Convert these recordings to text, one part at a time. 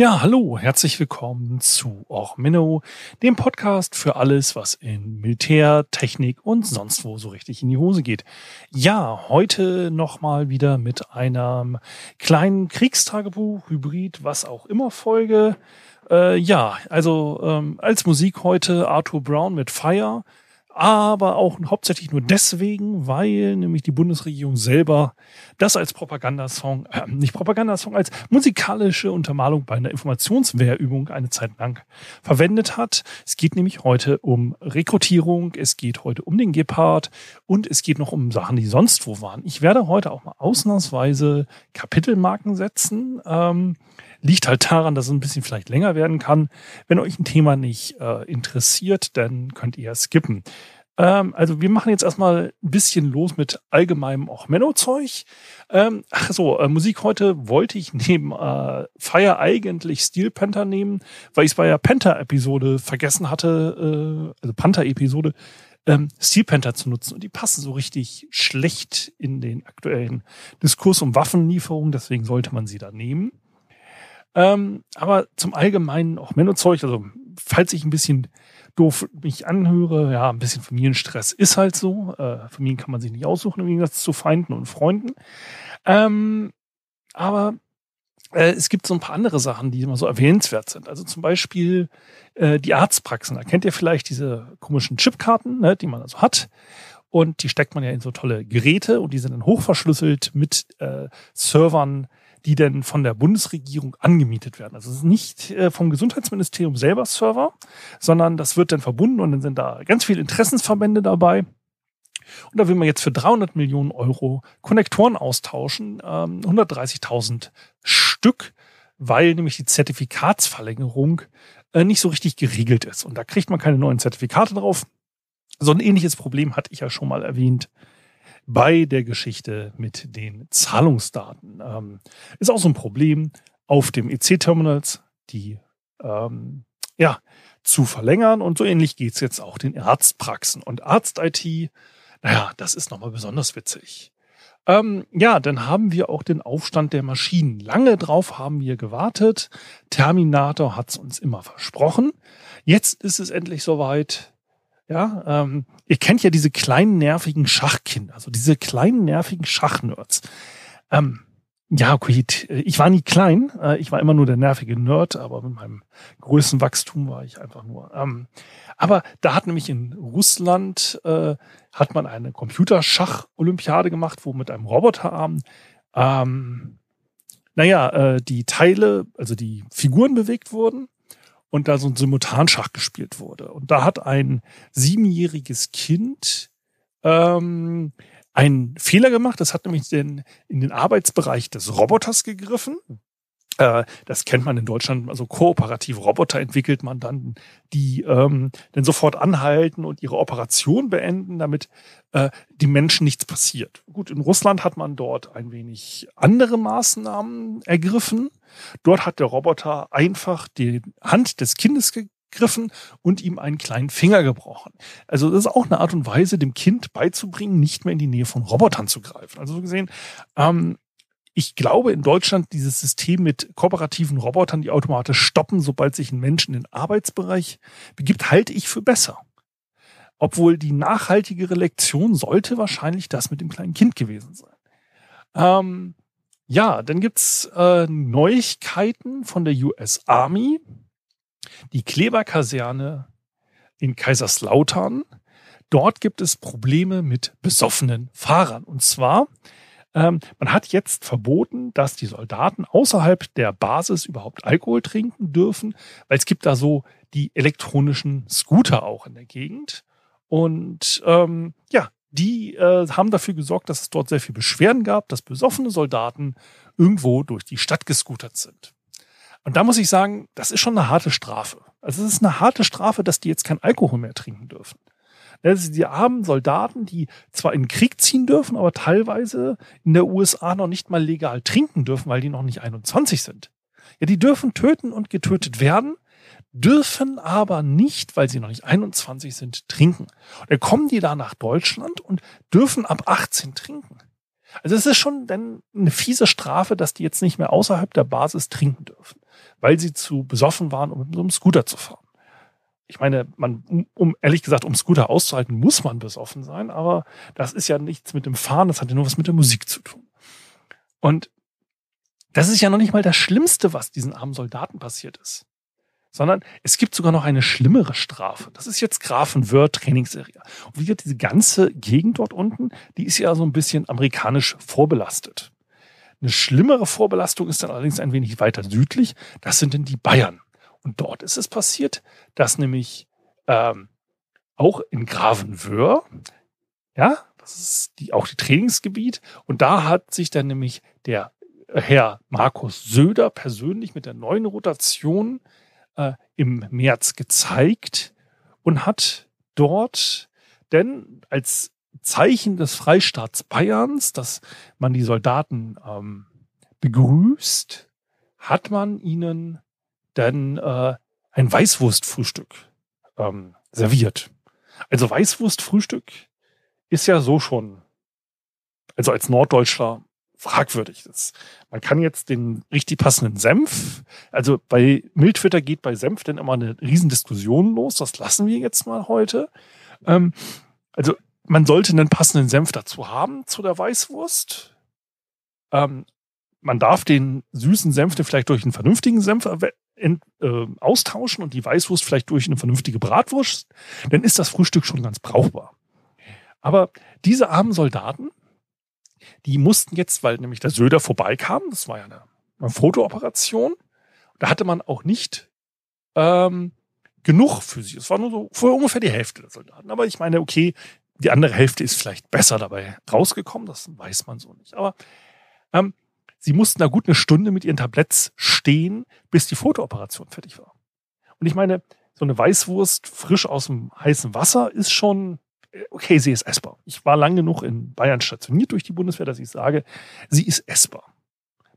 Ja, hallo, herzlich willkommen zu Och Minnow, dem Podcast für alles, was in Militär, Technik und sonst wo so richtig in die Hose geht. Ja, heute nochmal wieder mit einem kleinen Kriegstagebuch, Hybrid, was auch immer Folge. Äh, ja, also ähm, als Musik heute Arthur Brown mit Fire aber auch hauptsächlich nur deswegen, weil nämlich die Bundesregierung selber das als Propagandasong, äh, nicht Propagandasong, als musikalische Untermalung bei einer Informationswehrübung eine Zeit lang verwendet hat. Es geht nämlich heute um Rekrutierung, es geht heute um den Gepard und es geht noch um Sachen, die sonst wo waren. Ich werde heute auch mal ausnahmsweise Kapitelmarken setzen. Ähm, Liegt halt daran, dass es ein bisschen vielleicht länger werden kann. Wenn euch ein Thema nicht äh, interessiert, dann könnt ihr skippen. Ähm, also wir machen jetzt erstmal ein bisschen los mit allgemeinem auch Menno-Zeug. Ähm, ach so, äh, Musik heute wollte ich neben äh, Fire eigentlich Steel Panther nehmen, weil ich es bei der Panther-Episode vergessen hatte, äh, also Panther-Episode, ähm, Steel Panther zu nutzen. Und die passen so richtig schlecht in den aktuellen Diskurs um Waffenlieferungen, deswegen sollte man sie da nehmen. Ähm, aber zum Allgemeinen auch Männerzeug, also falls ich ein bisschen doof mich anhöre, ja, ein bisschen Familienstress ist halt so. Äh, Familien kann man sich nicht aussuchen, im Gegensatz zu Feinden und Freunden. Ähm, aber äh, es gibt so ein paar andere Sachen, die immer so erwähnenswert sind. Also zum Beispiel äh, die Arztpraxen. Da kennt ihr vielleicht diese komischen Chipkarten, ne, die man also hat. Und die steckt man ja in so tolle Geräte und die sind dann hochverschlüsselt mit äh, Servern die denn von der Bundesregierung angemietet werden. Also es ist nicht äh, vom Gesundheitsministerium selber Server, sondern das wird dann verbunden und dann sind da ganz viele Interessensverbände dabei. Und da will man jetzt für 300 Millionen Euro Konnektoren austauschen, ähm, 130.000 Stück, weil nämlich die Zertifikatsverlängerung äh, nicht so richtig geregelt ist. Und da kriegt man keine neuen Zertifikate drauf. So ein ähnliches Problem hatte ich ja schon mal erwähnt bei der Geschichte mit den Zahlungsdaten. Ähm, ist auch so ein Problem auf dem EC-Terminals, die ähm, ja zu verlängern. Und so ähnlich geht's jetzt auch den Arztpraxen. Und Arzt-IT, naja, das ist nochmal besonders witzig. Ähm, ja, dann haben wir auch den Aufstand der Maschinen. Lange drauf haben wir gewartet. Terminator hat's uns immer versprochen. Jetzt ist es endlich soweit. Ja, ähm, ihr kennt ja diese kleinen nervigen Schachkinder, also diese kleinen nervigen Schachnerds. Ähm, ja, okay, ich war nie klein, äh, ich war immer nur der nervige Nerd, aber mit meinem größten Wachstum war ich einfach nur. Ähm, aber da hat nämlich in Russland äh, hat man eine Computerschach-Olympiade gemacht, wo mit einem Roboterarm ähm, naja, äh, die Teile, also die Figuren bewegt wurden und da so ein Simultanschach gespielt wurde. Und da hat ein siebenjähriges Kind ähm, einen Fehler gemacht. Das hat nämlich den, in den Arbeitsbereich des Roboters gegriffen das kennt man in Deutschland, also kooperative Roboter entwickelt man dann, die ähm, dann sofort anhalten und ihre Operation beenden, damit äh, die Menschen nichts passiert. Gut, in Russland hat man dort ein wenig andere Maßnahmen ergriffen. Dort hat der Roboter einfach die Hand des Kindes gegriffen und ihm einen kleinen Finger gebrochen. Also das ist auch eine Art und Weise, dem Kind beizubringen, nicht mehr in die Nähe von Robotern zu greifen. Also so gesehen, ähm, ich glaube in Deutschland dieses System mit kooperativen Robotern, die automatisch stoppen, sobald sich ein Mensch in den Arbeitsbereich begibt, halte ich für besser. Obwohl die nachhaltigere Lektion sollte wahrscheinlich das mit dem kleinen Kind gewesen sein. Ähm, ja, dann gibt's äh, Neuigkeiten von der US Army. Die Kleberkaserne in Kaiserslautern. Dort gibt es Probleme mit besoffenen Fahrern. Und zwar ähm, man hat jetzt verboten, dass die Soldaten außerhalb der Basis überhaupt Alkohol trinken dürfen, weil es gibt da so die elektronischen Scooter auch in der Gegend. Und ähm, ja, die äh, haben dafür gesorgt, dass es dort sehr viel Beschwerden gab, dass besoffene Soldaten irgendwo durch die Stadt gescootert sind. Und da muss ich sagen, das ist schon eine harte Strafe. Also es ist eine harte Strafe, dass die jetzt kein Alkohol mehr trinken dürfen. Das die armen Soldaten, die zwar in den Krieg ziehen dürfen, aber teilweise in der USA noch nicht mal legal trinken dürfen, weil die noch nicht 21 sind. Ja, die dürfen töten und getötet werden, dürfen aber nicht, weil sie noch nicht 21 sind, trinken. Und dann kommen die da nach Deutschland und dürfen ab 18 trinken. Also es ist schon dann eine fiese Strafe, dass die jetzt nicht mehr außerhalb der Basis trinken dürfen, weil sie zu besoffen waren, um mit so einem Scooter zu fahren. Ich meine, man, um, ehrlich gesagt, um Scooter auszuhalten, muss man besoffen sein, aber das ist ja nichts mit dem Fahren, das hat ja nur was mit der Musik zu tun. Und das ist ja noch nicht mal das Schlimmste, was diesen armen Soldaten passiert ist sondern es gibt sogar noch eine schlimmere Strafe. Das ist jetzt Grafenwörth Trainingsserie. Und wie gesagt, diese ganze Gegend dort unten, die ist ja so ein bisschen amerikanisch vorbelastet. Eine schlimmere Vorbelastung ist dann allerdings ein wenig weiter südlich. Das sind denn die Bayern. Und dort ist es passiert, dass nämlich ähm, auch in Gravenwöhr, ja, das ist die, auch die Trainingsgebiet, und da hat sich dann nämlich der Herr Markus Söder persönlich mit der neuen Rotation äh, im März gezeigt und hat dort denn als Zeichen des Freistaats Bayerns, dass man die Soldaten ähm, begrüßt, hat man ihnen dann äh, ein Weißwurstfrühstück ähm, serviert. Also Weißwurstfrühstück ist ja so schon, also als Norddeutscher fragwürdig. Das, man kann jetzt den richtig passenden Senf, also bei Mildtwitter geht bei Senf dann immer eine Riesendiskussion los. Das lassen wir jetzt mal heute. Ähm, also man sollte einen passenden Senf dazu haben zu der Weißwurst. Ähm, man darf den süßen Senf vielleicht durch einen vernünftigen Senf äh, austauschen und die Weißwurst vielleicht durch eine vernünftige Bratwurst. Dann ist das Frühstück schon ganz brauchbar. Aber diese armen Soldaten, die mussten jetzt, weil nämlich der Söder vorbeikam, das war ja eine, eine Fotooperation, da hatte man auch nicht ähm, genug für sie. Es war nur so für ungefähr die Hälfte der Soldaten. Aber ich meine, okay, die andere Hälfte ist vielleicht besser dabei rausgekommen, das weiß man so nicht. Aber ähm, sie mussten da gut eine Stunde mit ihren Tabletts stehen, bis die Fotooperation fertig war. Und ich meine, so eine Weißwurst frisch aus dem heißen Wasser ist schon okay, sie ist essbar. Ich war lang genug in Bayern stationiert durch die Bundeswehr, dass ich sage, sie ist essbar.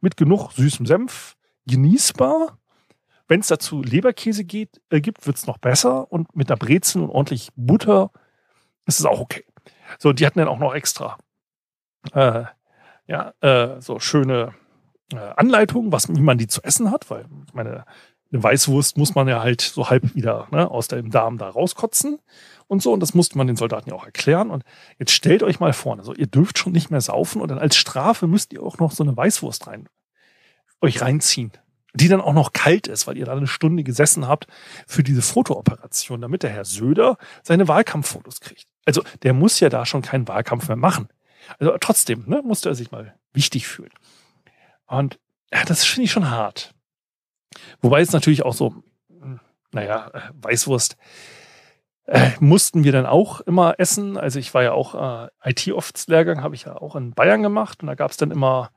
Mit genug süßem Senf, genießbar. Wenn es dazu Leberkäse geht, äh, gibt, wird es noch besser. Und mit einer Brezel und ordentlich Butter ist es auch okay. So, die hatten dann auch noch extra äh, ja, äh, so schöne äh, Anleitungen, was, wie man die zu essen hat, weil meine, eine Weißwurst muss man ja halt so halb wieder ne, aus dem Darm da rauskotzen und so. Und das musste man den Soldaten ja auch erklären. Und jetzt stellt euch mal vor, also ihr dürft schon nicht mehr saufen und dann als Strafe müsst ihr auch noch so eine Weißwurst rein, euch reinziehen. Die dann auch noch kalt ist, weil ihr da eine Stunde gesessen habt für diese Fotooperation, damit der Herr Söder seine Wahlkampffotos kriegt. Also der muss ja da schon keinen Wahlkampf mehr machen. Also trotzdem ne, musste er sich mal wichtig fühlen. Und ja, das finde ich schon hart. Wobei es natürlich auch so, hm, naja, äh, Weißwurst äh, mussten wir dann auch immer essen. Also ich war ja auch äh, IT-Office-Lehrgang, habe ich ja auch in Bayern gemacht und da gab es dann immer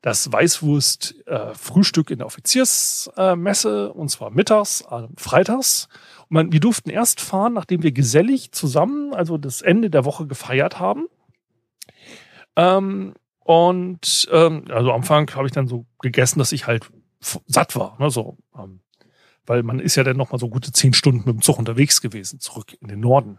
das Weißwurst-Frühstück äh, in der Offiziersmesse und zwar mittags, äh, freitags. Und man, wir durften erst fahren, nachdem wir gesellig zusammen, also das Ende der Woche gefeiert haben. Ähm, und ähm, also am Anfang habe ich dann so gegessen, dass ich halt satt war. Ne, so, ähm, weil man ist ja dann noch mal so gute zehn Stunden mit dem Zug unterwegs gewesen, zurück in den Norden.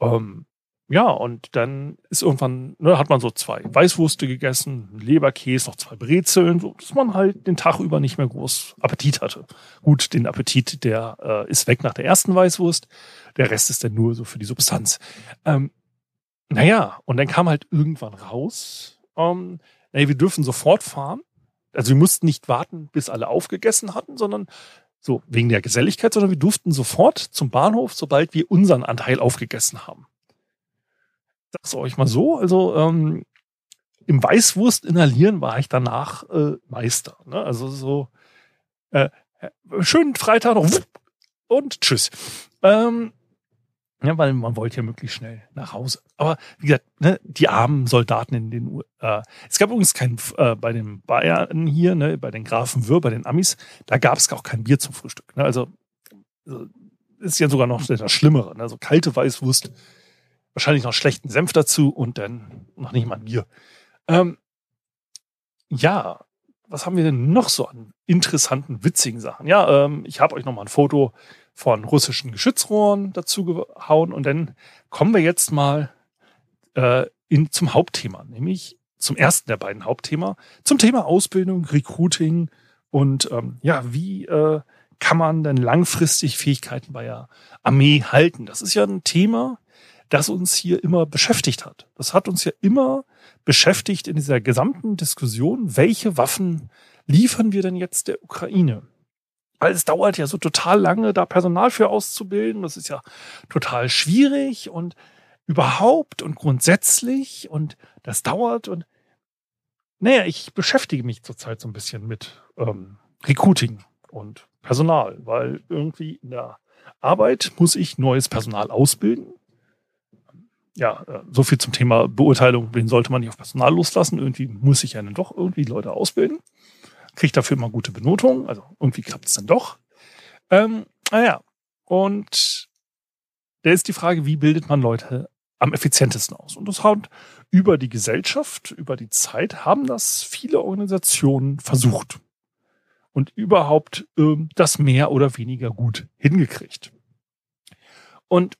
Ähm, ja, und dann ist irgendwann, ne, hat man so zwei Weißwurste gegessen, Leberkäse, noch zwei Brezeln, so dass man halt den Tag über nicht mehr groß Appetit hatte. Gut, den Appetit, der äh, ist weg nach der ersten Weißwurst, der Rest ist dann nur so für die Substanz. Ähm, naja, und dann kam halt irgendwann raus, ähm, naja, wir dürfen sofort fahren. Also wir mussten nicht warten, bis alle aufgegessen hatten, sondern so wegen der Geselligkeit, sondern wir durften sofort zum Bahnhof, sobald wir unseren Anteil aufgegessen haben. Sag's euch mal so, also ähm, im Weißwurst inhalieren war ich danach äh, Meister. Ne? Also so äh, schönen Freitag noch und tschüss. Ähm, ja, weil man wollte ja möglichst schnell nach Hause. Aber wie gesagt, ne, die armen Soldaten in den äh, Es gab übrigens kein äh, bei den Bayern hier, ne, bei den Grafen Würr, bei den Amis, da gab es auch kein Bier zum Frühstück. Ne? Also, ist ja sogar noch das Schlimmere. Also kalte Weißwurst, wahrscheinlich noch schlechten Senf dazu und dann noch nicht mal Bier. Ähm, ja, was haben wir denn noch so an interessanten, witzigen Sachen? Ja, ähm, ich habe euch noch mal ein Foto von russischen Geschützrohren dazu gehauen und dann kommen wir jetzt mal äh, in, zum Hauptthema, nämlich zum ersten der beiden Hauptthema, zum Thema Ausbildung, Recruiting und ähm, ja, wie äh, kann man denn langfristig Fähigkeiten bei der Armee halten? Das ist ja ein Thema, das uns hier immer beschäftigt hat. Das hat uns ja immer beschäftigt in dieser gesamten Diskussion, welche Waffen liefern wir denn jetzt der Ukraine? Weil es dauert ja so total lange, da Personal für auszubilden. Das ist ja total schwierig und überhaupt und grundsätzlich und das dauert und naja, ich beschäftige mich zurzeit so ein bisschen mit ähm, Recruiting und Personal, weil irgendwie in der Arbeit muss ich neues Personal ausbilden. Ja, äh, so viel zum Thema Beurteilung, wen sollte man nicht auf Personal loslassen. Irgendwie muss ich ja dann doch irgendwie Leute ausbilden. Kriege dafür immer gute Benotung, also irgendwie klappt es dann doch. Ähm, naja, und da ist die Frage, wie bildet man Leute am effizientesten aus? Und das hat über die Gesellschaft, über die Zeit, haben das viele Organisationen versucht und überhaupt äh, das mehr oder weniger gut hingekriegt. Und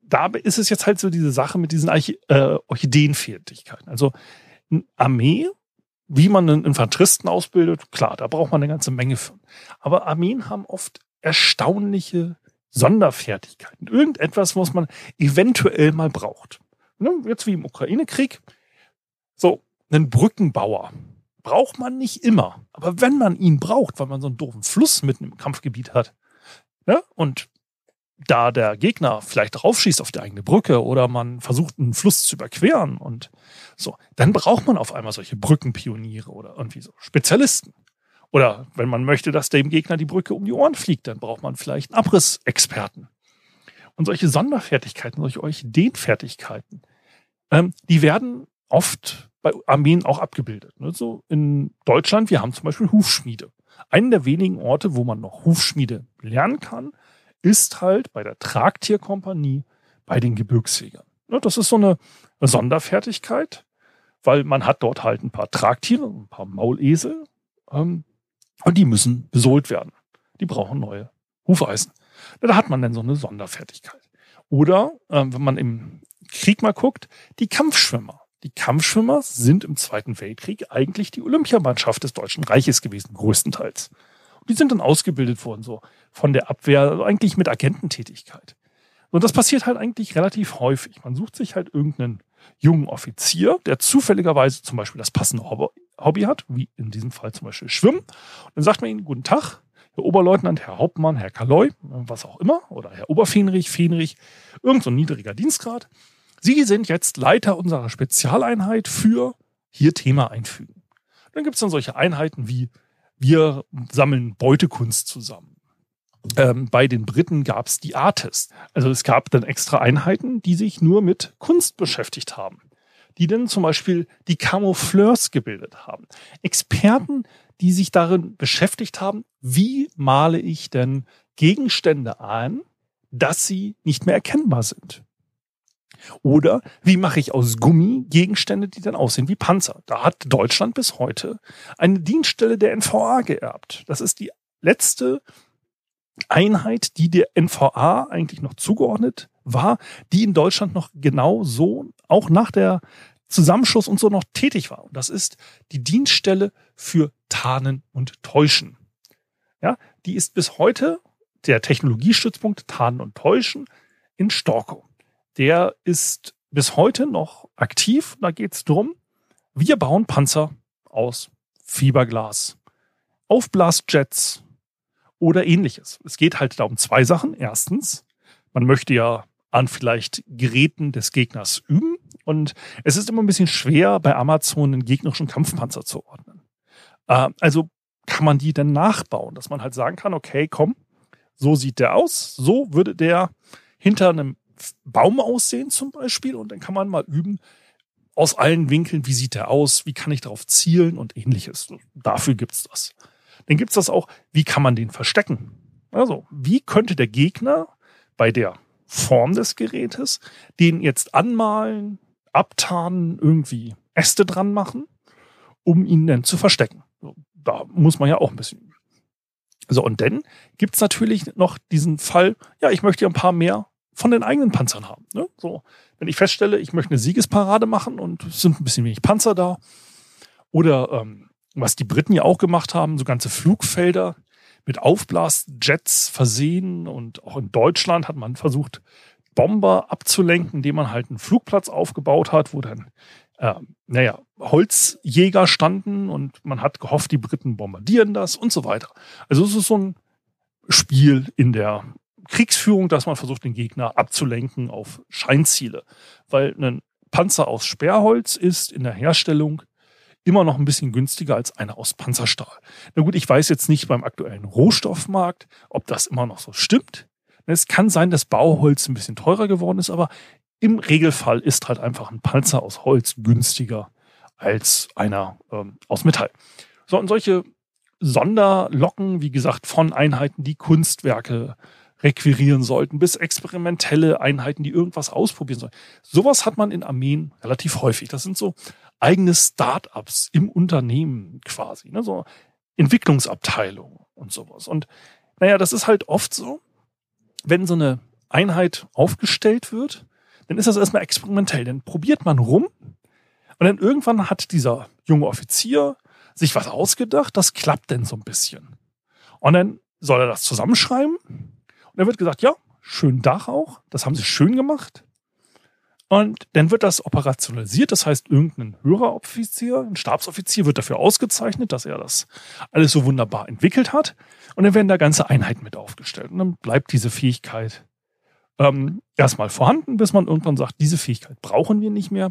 da ist es jetzt halt so diese Sache mit diesen Arch äh, Orchideenfertigkeiten. Also eine Armee, wie man einen Infanteristen ausbildet, klar, da braucht man eine ganze Menge von. Aber Armeen haben oft erstaunliche Sonderfertigkeiten. Irgendetwas, was man eventuell mal braucht. Ne? Jetzt wie im Ukraine-Krieg. So, einen Brückenbauer braucht man nicht immer. Aber wenn man ihn braucht, weil man so einen doofen Fluss mitten im Kampfgebiet hat, ne? und da der Gegner vielleicht draufschießt auf die eigene Brücke oder man versucht, einen Fluss zu überqueren und so, dann braucht man auf einmal solche Brückenpioniere oder irgendwie so Spezialisten. Oder wenn man möchte, dass dem Gegner die Brücke um die Ohren fliegt, dann braucht man vielleicht einen Abrissexperten. Und solche Sonderfertigkeiten, solche Orchideenfertigkeiten, ähm, die werden oft bei Armeen auch abgebildet. Ne? So in Deutschland, wir haben zum Beispiel Hufschmiede. Einen der wenigen Orte, wo man noch Hufschmiede lernen kann, ist halt bei der Tragtierkompanie bei den Gebirgsjägern. Ne? Das ist so eine Sonderfertigkeit, weil man hat dort halt ein paar Tragtiere, ein paar Maulesel, ähm, und die müssen besohlt werden. Die brauchen neue Hufeisen. Da hat man dann so eine Sonderfertigkeit. Oder, ähm, wenn man im Krieg mal guckt, die Kampfschwimmer. Die Kampfschwimmer sind im Zweiten Weltkrieg eigentlich die Olympiamannschaft des Deutschen Reiches gewesen, größtenteils. Die sind dann ausgebildet worden, so von der Abwehr, also eigentlich mit Agententätigkeit. Und das passiert halt eigentlich relativ häufig. Man sucht sich halt irgendeinen jungen Offizier, der zufälligerweise zum Beispiel das passende Hobby hat, wie in diesem Fall zum Beispiel Schwimmen. Und dann sagt man ihnen, guten Tag, Herr Oberleutnant, Herr Hauptmann, Herr Kaloy, was auch immer, oder Herr Oberfähnrich, Fähnrich, irgend so ein niedriger Dienstgrad. Sie sind jetzt Leiter unserer Spezialeinheit für hier Thema einfügen. Dann gibt es dann solche Einheiten wie wir sammeln Beutekunst zusammen. Ähm, bei den Briten gab es die Artist. Also es gab dann extra Einheiten, die sich nur mit Kunst beschäftigt haben die dann zum Beispiel die Camoufleurs gebildet haben. Experten, die sich darin beschäftigt haben, wie male ich denn Gegenstände an, dass sie nicht mehr erkennbar sind. Oder wie mache ich aus Gummi Gegenstände, die dann aussehen wie Panzer? Da hat Deutschland bis heute eine Dienststelle der NVA geerbt. Das ist die letzte Einheit, die der NVA eigentlich noch zugeordnet war, die in Deutschland noch genau so, auch nach der Zusammenschluss und so noch tätig war. Und das ist die Dienststelle für Tarnen und Täuschen. Ja, die ist bis heute der Technologiestützpunkt Tarnen und Täuschen in Storkow. Der ist bis heute noch aktiv. Da geht es darum, wir bauen Panzer aus Fiberglas, Aufblasjets oder ähnliches. Es geht halt da um zwei Sachen. Erstens, man möchte ja an vielleicht Geräten des Gegners üben. Und es ist immer ein bisschen schwer, bei Amazon einen gegnerischen Kampfpanzer zu ordnen. Äh, also kann man die denn nachbauen, dass man halt sagen kann, okay, komm, so sieht der aus, so würde der hinter einem Baum aussehen zum Beispiel und dann kann man mal üben, aus allen Winkeln, wie sieht der aus, wie kann ich darauf zielen und ähnliches. Dafür gibt's das. Dann gibt's das auch, wie kann man den verstecken? Also, wie könnte der Gegner bei der Form des Gerätes den jetzt anmalen, abtarnen, irgendwie Äste dran machen, um ihn dann zu verstecken? Da muss man ja auch ein bisschen üben. So, und dann gibt's natürlich noch diesen Fall, ja, ich möchte ja ein paar mehr von den eigenen Panzern haben. Ne? So, wenn ich feststelle, ich möchte eine Siegesparade machen und es sind ein bisschen wenig Panzer da, oder ähm, was die Briten ja auch gemacht haben, so ganze Flugfelder mit Aufblasjets versehen und auch in Deutschland hat man versucht, Bomber abzulenken, indem man halt einen Flugplatz aufgebaut hat, wo dann, äh, naja, Holzjäger standen und man hat gehofft, die Briten bombardieren das und so weiter. Also es ist so ein Spiel in der Kriegsführung, dass man versucht, den Gegner abzulenken auf Scheinziele. Weil ein Panzer aus Sperrholz ist in der Herstellung immer noch ein bisschen günstiger als einer aus Panzerstahl. Na gut, ich weiß jetzt nicht beim aktuellen Rohstoffmarkt, ob das immer noch so stimmt. Es kann sein, dass Bauholz ein bisschen teurer geworden ist, aber im Regelfall ist halt einfach ein Panzer aus Holz günstiger als einer ähm, aus Metall. So, und solche Sonderlocken, wie gesagt, von Einheiten, die Kunstwerke requirieren sollten, bis experimentelle Einheiten, die irgendwas ausprobieren sollen. Sowas hat man in Armeen relativ häufig. Das sind so eigene Start-ups im Unternehmen quasi, ne? so Entwicklungsabteilungen und sowas. Und naja, das ist halt oft so, wenn so eine Einheit aufgestellt wird, dann ist das erstmal experimentell. Dann probiert man rum und dann irgendwann hat dieser junge Offizier sich was ausgedacht, das klappt denn so ein bisschen. Und dann soll er das zusammenschreiben dann wird gesagt, ja, schön Dach auch, das haben sie schön gemacht. Und dann wird das operationalisiert, das heißt, irgendein höherer Offizier, ein Stabsoffizier wird dafür ausgezeichnet, dass er das alles so wunderbar entwickelt hat. Und dann werden da ganze Einheiten mit aufgestellt. Und dann bleibt diese Fähigkeit ähm, erstmal vorhanden, bis man irgendwann sagt, diese Fähigkeit brauchen wir nicht mehr,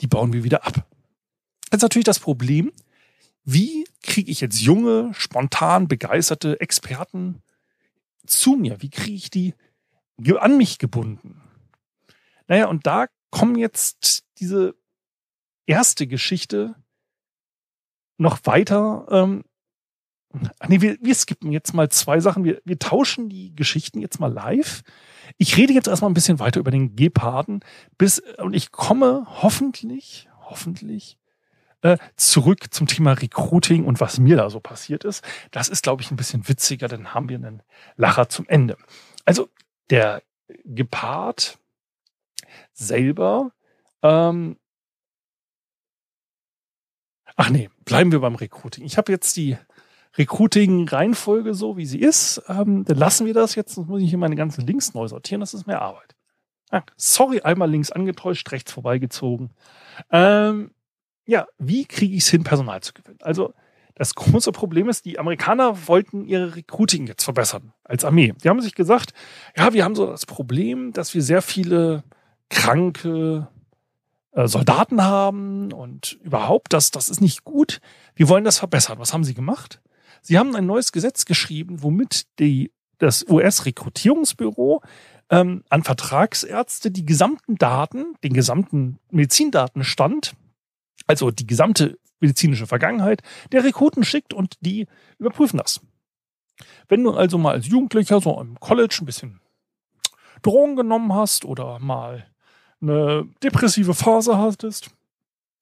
die bauen wir wieder ab. Jetzt natürlich das Problem, wie kriege ich jetzt junge, spontan begeisterte Experten zu mir? Wie kriege ich die an mich gebunden? Naja, und da kommen jetzt diese erste Geschichte noch weiter. Ähm, nee, wir, wir skippen jetzt mal zwei Sachen. Wir, wir tauschen die Geschichten jetzt mal live. Ich rede jetzt erstmal ein bisschen weiter über den Geparden, bis und ich komme hoffentlich, hoffentlich äh, zurück zum Thema Recruiting und was mir da so passiert ist. Das ist, glaube ich, ein bisschen witziger, dann haben wir einen Lacher zum Ende. Also der Gepard selber. Ähm Ach nee, bleiben wir beim Recruiting. Ich habe jetzt die Recruiting-Reihenfolge so, wie sie ist. Ähm, dann lassen wir das jetzt. Sonst muss ich hier meine ganzen Links neu sortieren. Das ist mehr Arbeit. Ah, sorry, einmal links angetäuscht, rechts vorbeigezogen. Ähm, ja, wie kriege ich es hin, Personal zu gewinnen? Also das große Problem ist, die Amerikaner wollten ihre Recruiting jetzt verbessern als Armee. Die haben sich gesagt, ja, wir haben so das Problem, dass wir sehr viele kranke äh, Soldaten haben und überhaupt, das, das ist nicht gut. Wir wollen das verbessern. Was haben sie gemacht? Sie haben ein neues Gesetz geschrieben, womit die, das US-Rekrutierungsbüro ähm, an Vertragsärzte die gesamten Daten, den gesamten Medizindatenstand, also die gesamte medizinische Vergangenheit der Rekruten schickt und die überprüfen das. Wenn du also mal als Jugendlicher so im College ein bisschen Drogen genommen hast oder mal eine depressive Phase hattest,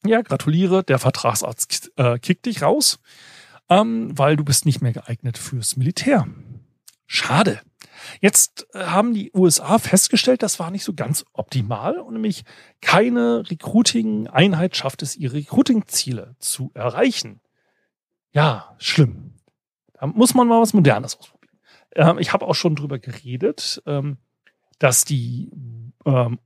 ja, gratuliere, der Vertragsarzt äh, kickt dich raus, ähm, weil du bist nicht mehr geeignet fürs Militär. Schade. Jetzt äh, haben die USA festgestellt, das war nicht so ganz optimal und nämlich keine Recruiting-Einheit schafft es, ihre Recruiting-Ziele zu erreichen. Ja, schlimm. Da muss man mal was Modernes ausprobieren. Ähm, ich habe auch schon drüber geredet, ähm, dass die ähm,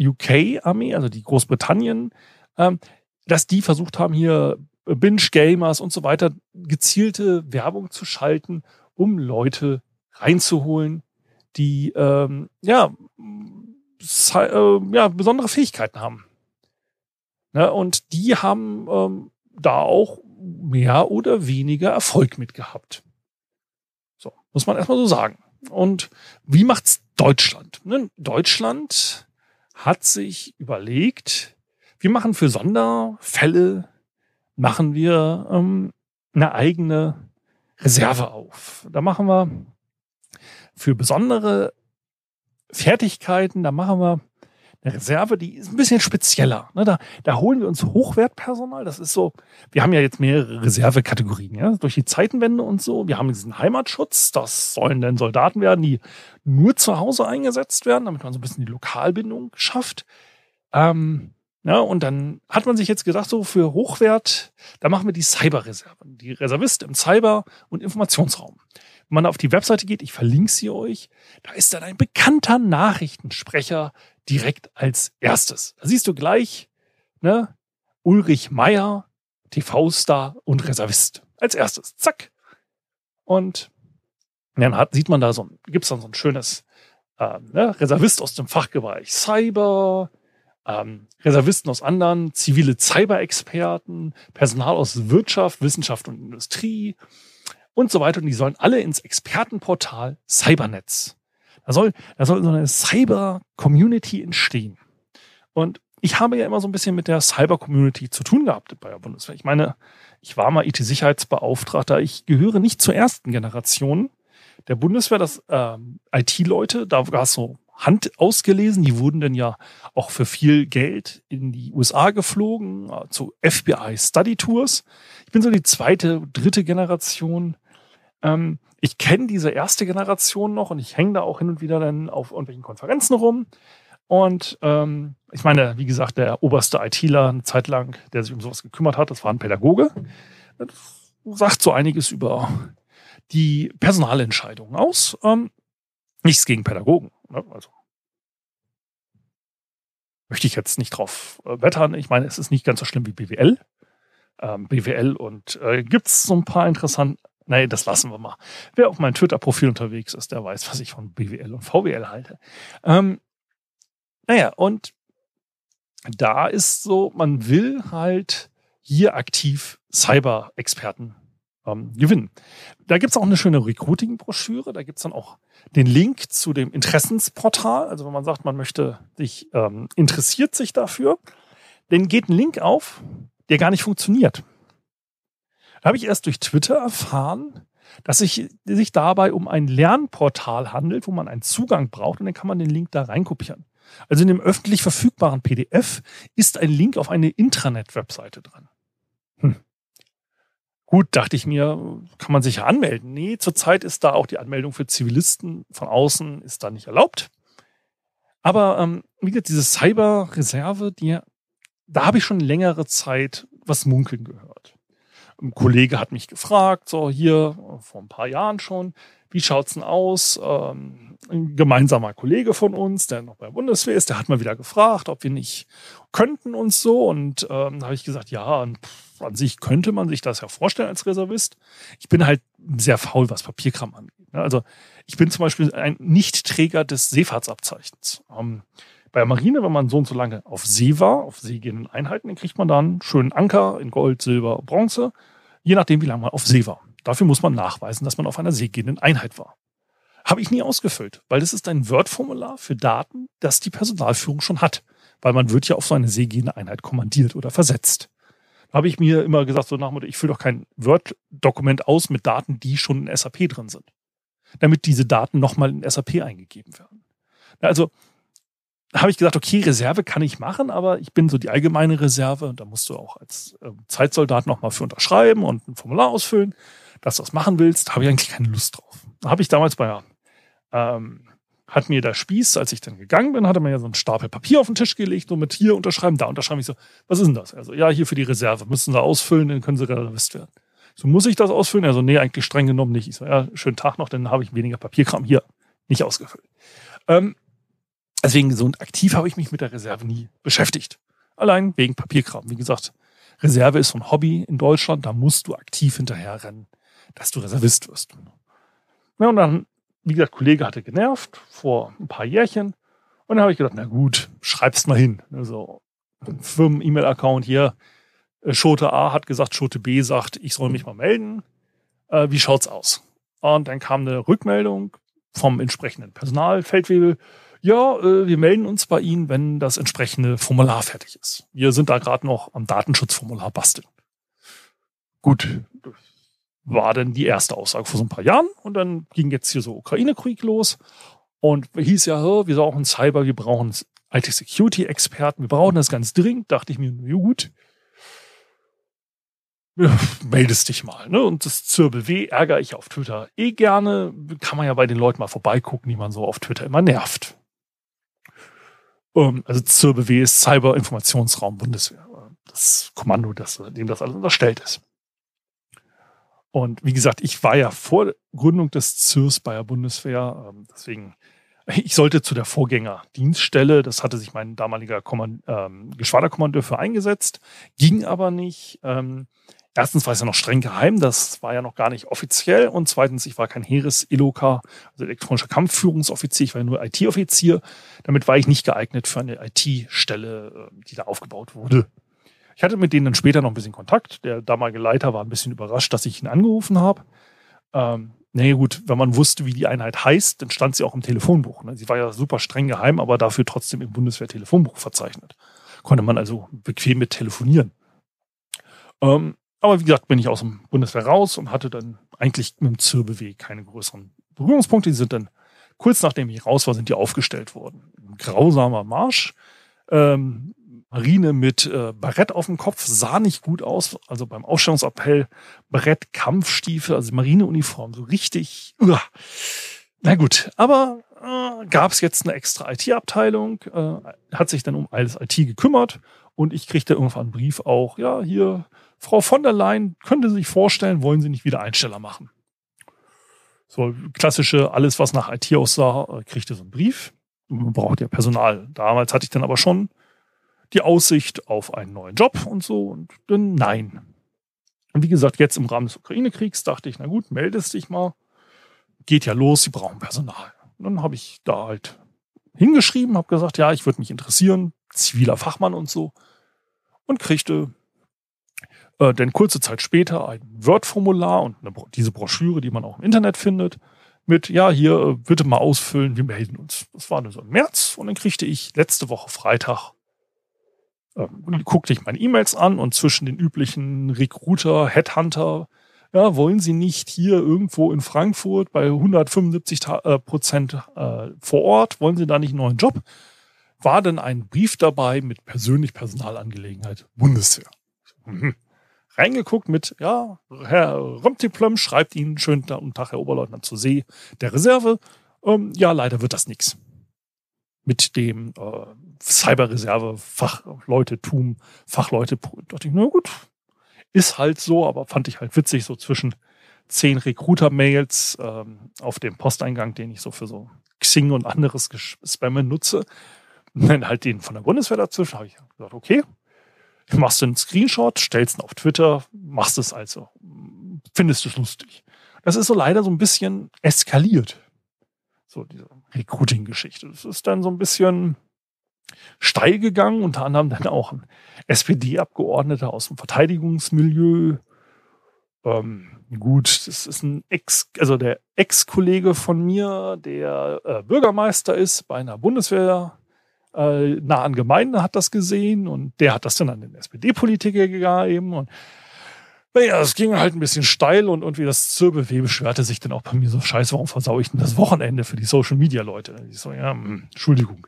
UK-Armee, also die Großbritannien, ähm, dass die versucht haben, hier Binge-Gamers und so weiter gezielte Werbung zu schalten, um Leute reinzuholen, die ähm, ja, äh, ja besondere Fähigkeiten haben. Ne? Und die haben ähm, da auch mehr oder weniger Erfolg mit gehabt. So, muss man erstmal so sagen. Und wie macht's Deutschland? Ne? Deutschland hat sich überlegt, wir machen für Sonderfälle, machen wir ähm, eine eigene Reserve auf. Da machen wir für besondere Fertigkeiten, da machen wir eine Reserve, die ist ein bisschen spezieller. Ne? Da, da holen wir uns Hochwertpersonal. Das ist so, wir haben ja jetzt mehrere Reservekategorien, ja, durch die Zeitenwende und so. Wir haben diesen Heimatschutz, das sollen dann Soldaten werden, die nur zu Hause eingesetzt werden, damit man so ein bisschen die Lokalbindung schafft. Ähm, ja, und dann hat man sich jetzt gedacht, so für Hochwert, da machen wir die Cyberreserve, die Reservist im Cyber- und Informationsraum. Wenn man auf die Webseite geht, ich verlinke sie euch, da ist dann ein bekannter Nachrichtensprecher direkt als erstes. Da siehst du gleich, ne, Ulrich Meier, TV-Star und Reservist. Als erstes. Zack. Und dann hat, sieht man da so, gibt's dann so ein schönes äh, ne, Reservist aus dem Fachbereich Cyber, ähm, Reservisten aus anderen, zivile Cyber-Experten, Personal aus Wirtschaft, Wissenschaft und Industrie, und so weiter. Und die sollen alle ins Expertenportal Cybernetz. Da soll, da soll so eine Cyber-Community entstehen. Und ich habe ja immer so ein bisschen mit der Cyber-Community zu tun gehabt bei der Bundeswehr. Ich meine, ich war mal IT-Sicherheitsbeauftragter. Ich gehöre nicht zur ersten Generation der Bundeswehr. Das ähm, IT-Leute, da war es so Hand ausgelesen. Die wurden dann ja auch für viel Geld in die USA geflogen, äh, zu FBI Study Tours. Ich bin so die zweite, dritte Generation ähm, ich kenne diese erste Generation noch und ich hänge da auch hin und wieder dann auf irgendwelchen Konferenzen rum. Und ähm, ich meine, wie gesagt, der oberste ITler eine Zeit lang, der sich um sowas gekümmert hat, das war ein Pädagoge. Das sagt so einiges über die Personalentscheidungen aus. Ähm, nichts gegen Pädagogen. Ne? Also möchte ich jetzt nicht drauf äh, wettern. Ich meine, es ist nicht ganz so schlimm wie BWL. Ähm, BWL und äh, gibt es so ein paar interessante Nee, das lassen wir mal. Wer auf meinem Twitter-Profil unterwegs ist, der weiß, was ich von BWL und VWL halte. Ähm, naja, und da ist so, man will halt hier aktiv Cyber-Experten ähm, gewinnen. Da gibt's auch eine schöne Recruiting-Broschüre, da gibt's dann auch den Link zu dem Interessensportal. Also wenn man sagt, man möchte sich, ähm, interessiert sich dafür, dann geht ein Link auf, der gar nicht funktioniert. Da habe ich erst durch Twitter erfahren, dass sich, sich dabei um ein Lernportal handelt, wo man einen Zugang braucht und dann kann man den Link da reinkopieren. Also in dem öffentlich verfügbaren PDF ist ein Link auf eine Intranet-Webseite dran. Hm. Gut, dachte ich mir, kann man sich ja anmelden. Nee, zurzeit ist da auch die Anmeldung für Zivilisten von außen ist da nicht erlaubt. Aber ähm, wie gesagt, diese Cyber-Reserve, die, da habe ich schon längere Zeit was munkeln gehört. Ein Kollege hat mich gefragt, so hier vor ein paar Jahren schon, wie schaut's denn aus? Ähm, ein gemeinsamer Kollege von uns, der noch bei der Bundeswehr ist, der hat mal wieder gefragt, ob wir nicht könnten uns so. Und ähm, da habe ich gesagt, ja, an sich könnte man sich das ja vorstellen als Reservist. Ich bin halt sehr faul, was Papierkram angeht. Ne? Also ich bin zum Beispiel ein Nichtträger des Seefahrtsabzeichens. Ähm, bei der Marine, wenn man so und so lange auf See war, auf seegehenden Einheiten, dann kriegt man dann einen schönen Anker in Gold, Silber, Bronze, je nachdem, wie lange man auf See war. Dafür muss man nachweisen, dass man auf einer seegehenden Einheit war. Habe ich nie ausgefüllt, weil das ist ein Word-Formular für Daten, das die Personalführung schon hat. Weil man wird ja auf so eine seegehende Einheit kommandiert oder versetzt. Da habe ich mir immer gesagt, so nach dem ich fülle doch kein Word-Dokument aus mit Daten, die schon in SAP drin sind. Damit diese Daten nochmal in SAP eingegeben werden. Also habe ich gesagt, okay, Reserve kann ich machen, aber ich bin so die allgemeine Reserve und da musst du auch als äh, Zeitsoldat nochmal für unterschreiben und ein Formular ausfüllen, dass du das machen willst. habe ich eigentlich keine Lust drauf. Da habe ich damals bei, ähm, hat mir der Spieß, als ich dann gegangen bin, hatte mir ja so einen Stapel Papier auf den Tisch gelegt, so mit hier unterschreiben, da unterschreiben. Ich so, was ist denn das? Also, ja, hier für die Reserve, müssen sie ausfüllen, dann können sie Reservist werden. So, muss ich das ausfüllen? Also, nee, eigentlich streng genommen nicht. Ich so, ja, schönen Tag noch, dann habe ich weniger Papierkram hier nicht ausgefüllt. Ähm, Deswegen so aktiv habe ich mich mit der Reserve nie beschäftigt. Allein wegen Papierkram. Wie gesagt, Reserve ist so ein Hobby in Deutschland, da musst du aktiv hinterherrennen, dass du Reservist wirst. Ja, und dann, wie gesagt, Kollege hatte genervt vor ein paar Jährchen. Und dann habe ich gedacht, na gut, schreib's mal hin. Also Firmen-E-Mail-Account hier. Äh, Schote A hat gesagt, Schote B sagt, ich soll mich mal melden. Äh, wie schaut's aus? Und dann kam eine Rückmeldung vom entsprechenden Personalfeldwebel ja, äh, wir melden uns bei Ihnen, wenn das entsprechende Formular fertig ist. Wir sind da gerade noch am Datenschutzformular basteln. Gut, war dann die erste Aussage vor so ein paar Jahren. Und dann ging jetzt hier so Ukraine-Krieg los. Und hieß ja, wir brauchen Cyber, wir brauchen IT-Security-Experten, wir brauchen das ganz dringend. Dachte ich mir, ja gut, meldest dich mal. Ne? Und das Zirbel W ärgere ich auf Twitter eh gerne. Kann man ja bei den Leuten mal vorbeigucken, die man so auf Twitter immer nervt. Ähm, also Zirbel W ist Cyber-Informationsraum Bundeswehr. Das Kommando, das, dem das alles unterstellt ist. Und wie gesagt, ich war ja vor Gründung des ZIRS bei der Bundeswehr. Ähm, deswegen, ich sollte zu der Vorgängerdienststelle, das hatte sich mein damaliger Kommand ähm, Geschwaderkommandeur für eingesetzt, ging aber nicht. Ähm, erstens war es ja noch streng geheim, das war ja noch gar nicht offiziell. Und zweitens, ich war kein Heeres-Eloka, also elektronischer Kampfführungsoffizier, ich war ja nur IT-Offizier. Damit war ich nicht geeignet für eine IT-Stelle, äh, die da aufgebaut wurde. Ich hatte mit denen dann später noch ein bisschen Kontakt. Der damalige Leiter war ein bisschen überrascht, dass ich ihn angerufen habe. Ähm, nee, gut, wenn man wusste, wie die Einheit heißt, dann stand sie auch im Telefonbuch. Ne? Sie war ja super streng geheim, aber dafür trotzdem im Bundeswehr-Telefonbuch verzeichnet. Konnte man also bequem mit telefonieren. Ähm, aber wie gesagt, bin ich aus dem Bundeswehr raus und hatte dann eigentlich mit dem ZIRBW keine größeren Berührungspunkte. Die sind dann kurz nachdem ich raus war, sind die aufgestellt worden. Ein grausamer Marsch. Ähm, Marine mit äh, Barett auf dem Kopf sah nicht gut aus. Also beim Ausstellungsappell Barett, Kampfstiefel, also Marineuniform, so richtig. Uah. Na gut, aber äh, gab es jetzt eine extra IT-Abteilung, äh, hat sich dann um alles IT gekümmert und ich kriegte irgendwann einen Brief auch, ja, hier, Frau von der Leyen, könnte sich vorstellen, wollen Sie nicht wieder Einsteller machen? So klassische, alles was nach IT aussah, äh, kriegte so einen Brief. Man braucht ja Personal. Damals hatte ich dann aber schon die Aussicht auf einen neuen Job und so und dann nein. Und wie gesagt, jetzt im Rahmen des Ukraine-Kriegs dachte ich, na gut, meldest dich mal. Geht ja los, sie brauchen Personal. Und dann habe ich da halt hingeschrieben, habe gesagt, ja, ich würde mich interessieren, ziviler Fachmann und so. Und kriegte äh, denn kurze Zeit später ein Word-Formular und eine, diese Broschüre, die man auch im Internet findet, mit, ja, hier, äh, bitte mal ausfüllen, wir melden uns. Das war dann so im März und dann kriegte ich letzte Woche Freitag ähm, guckte ich meine E-Mails an und zwischen den üblichen Recruiter, Headhunter, ja, wollen Sie nicht hier irgendwo in Frankfurt bei 175 äh, Prozent äh, vor Ort, wollen Sie da nicht einen neuen Job? War denn ein Brief dabei mit persönlich Personalangelegenheit Bundeswehr? Mhm. Reingeguckt mit, ja, Herr Römtiplöm schreibt Ihnen schönen Tag, Herr Oberleutnant zur See der Reserve. Ähm, ja, leider wird das nichts mit dem äh, Cyberreserve, Fachleutetum, Fachleute. Dachte ich, na gut, ist halt so, aber fand ich halt witzig, so zwischen zehn Recruiter-Mails ähm, auf dem Posteingang, den ich so für so Xing und anderes Spamme nutze. Und dann halt den von der Bundeswehr dazwischen, habe ich gesagt, okay, machst du einen Screenshot, stellst ihn auf Twitter, machst es also, findest es lustig. Das ist so leider so ein bisschen eskaliert. So diese Recruiting-Geschichte. Das ist dann so ein bisschen steil gegangen, unter anderem dann auch ein SPD-Abgeordneter aus dem Verteidigungsmilieu. Ähm, gut, das ist ein Ex, also der Ex-Kollege von mir, der äh, Bürgermeister ist bei einer Bundeswehr äh, nahen Gemeinde, hat das gesehen und der hat das dann an den SPD-Politiker gegeben und naja, es ging halt ein bisschen steil und irgendwie das Zirbelweh beschwerte sich dann auch bei mir so, scheiße, warum versau ich denn das Wochenende für die Social Media Leute? Ich so, ja, mh, Entschuldigung.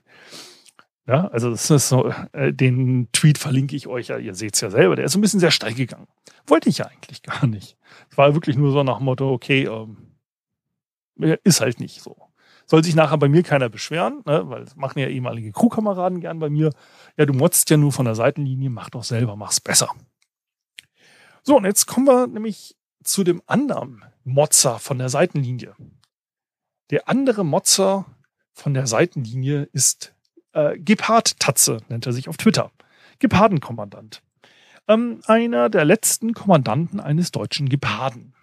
Ja, also das ist so, äh, den Tweet verlinke ich euch ja, ihr seht es ja selber, der ist so ein bisschen sehr steil gegangen. Wollte ich ja eigentlich gar nicht. Es war wirklich nur so nach dem Motto, okay, ähm, ist halt nicht so. Soll sich nachher bei mir keiner beschweren, ne, weil das machen ja ehemalige Crewkameraden gern bei mir. Ja, du motzt ja nur von der Seitenlinie, mach doch selber, mach's besser. So, und jetzt kommen wir nämlich zu dem anderen Motzer von der Seitenlinie. Der andere Motzer von der Seitenlinie ist äh, Gepard Tatze, nennt er sich auf Twitter. Gepardenkommandant. Ähm, einer der letzten Kommandanten eines deutschen Geparden.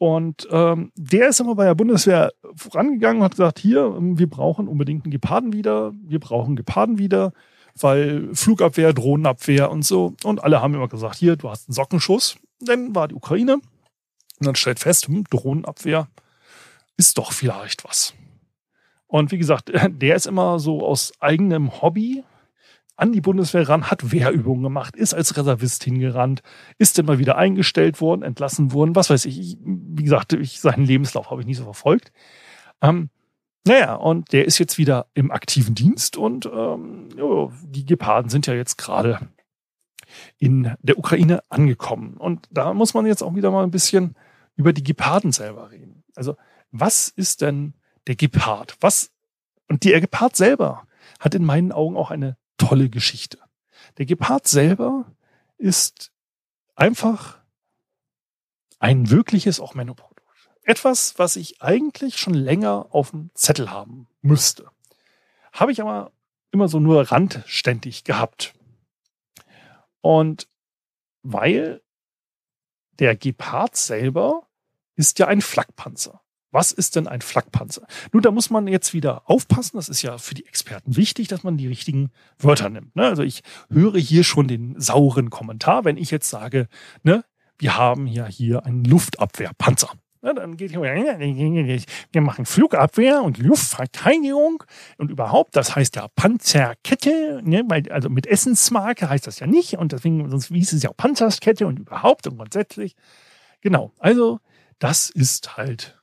Und ähm, der ist immer bei der Bundeswehr vorangegangen und hat gesagt, hier, ähm, wir brauchen unbedingt einen Geparden wieder, wir brauchen Geparden wieder weil Flugabwehr, Drohnenabwehr und so. Und alle haben immer gesagt, hier, du hast einen Sockenschuss. Dann war die Ukraine. Und dann stellt fest, hm, Drohnenabwehr ist doch vielleicht was. Und wie gesagt, der ist immer so aus eigenem Hobby an die Bundeswehr ran, hat Wehrübungen gemacht, ist als Reservist hingerannt, ist mal wieder eingestellt worden, entlassen worden, was weiß ich. ich wie gesagt, ich, seinen Lebenslauf habe ich nicht so verfolgt. Ähm, naja, und der ist jetzt wieder im aktiven Dienst und ähm, jo, die Geparden sind ja jetzt gerade in der Ukraine angekommen. Und da muss man jetzt auch wieder mal ein bisschen über die Geparden selber reden. Also, was ist denn der Gepard? Was, und der Gepard selber hat in meinen Augen auch eine tolle Geschichte. Der Gepard selber ist einfach ein wirkliches auch Männerprodukt. Etwas, was ich eigentlich schon länger auf dem Zettel haben müsste. Habe ich aber immer so nur randständig gehabt. Und weil der Gepard selber ist ja ein Flakpanzer. Was ist denn ein Flakpanzer? Nun, da muss man jetzt wieder aufpassen. Das ist ja für die Experten wichtig, dass man die richtigen Wörter nimmt. Ne? Also ich höre hier schon den sauren Kommentar, wenn ich jetzt sage, ne, wir haben ja hier einen Luftabwehrpanzer. Ja, dann geht hier, wir machen Flugabwehr und Luftverteidigung und überhaupt, das heißt ja Panzerkette, ne, weil, also mit Essensmarke heißt das ja nicht und deswegen, sonst hieß es ja auch Panzerkette und überhaupt und grundsätzlich. Genau, also das ist halt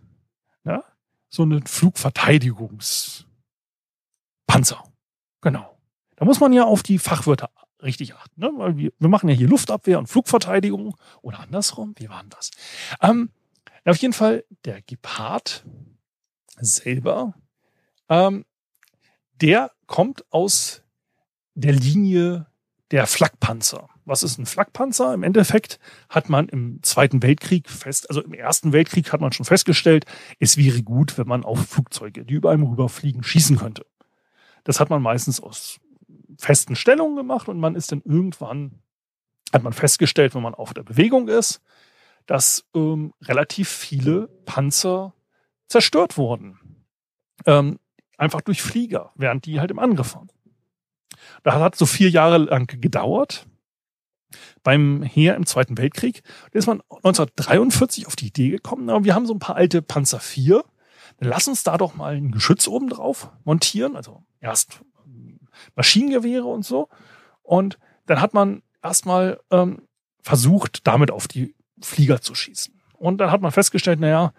ja, so eine Flugverteidigungspanzer. Genau. Da muss man ja auf die Fachwörter richtig achten, ne? weil wir, wir machen ja hier Luftabwehr und Flugverteidigung oder andersrum. Wie war denn das? Ähm, auf jeden Fall, der Gepard selber, ähm, der kommt aus der Linie der Flakpanzer. Was ist ein Flakpanzer? Im Endeffekt hat man im Zweiten Weltkrieg fest, also im Ersten Weltkrieg hat man schon festgestellt, es wäre gut, wenn man auf Flugzeuge, die über einem rüberfliegen, schießen könnte. Das hat man meistens aus festen Stellungen gemacht und man ist dann irgendwann, hat man festgestellt, wenn man auf der Bewegung ist, dass ähm, relativ viele Panzer zerstört wurden. Ähm, einfach durch Flieger, während die halt im Angriff waren. Das hat so vier Jahre lang gedauert. Beim Heer im Zweiten Weltkrieg. Da ist man 1943 auf die Idee gekommen, aber wir haben so ein paar alte Panzer IV. Dann lass uns da doch mal ein Geschütz oben drauf montieren. Also erst Maschinengewehre und so. Und dann hat man erstmal ähm, versucht, damit auf die Flieger zu schießen. Und dann hat man festgestellt, naja,